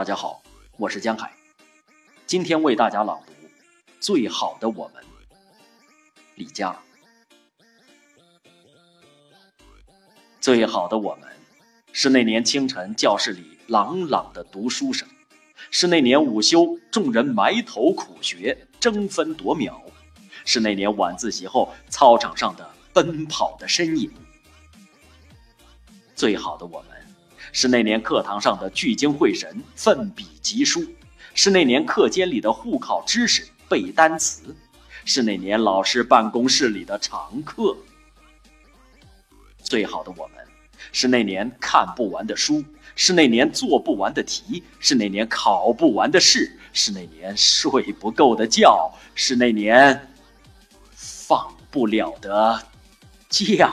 大家好，我是江海，今天为大家朗读《最好的我们》。李佳，最好的我们，是那年清晨教室里朗朗的读书声，是那年午休众人埋头苦学争分夺秒，是那年晚自习后操场上的奔跑的身影。最好的我们。是那年课堂上的聚精会神、奋笔疾书，是那年课间里的互考知识、背单词，是那年老师办公室里的常客。最好的我们，是那年看不完的书，是那年做不完的题，是那年考不完的试，是那年睡不够的觉，是那年放不了的假。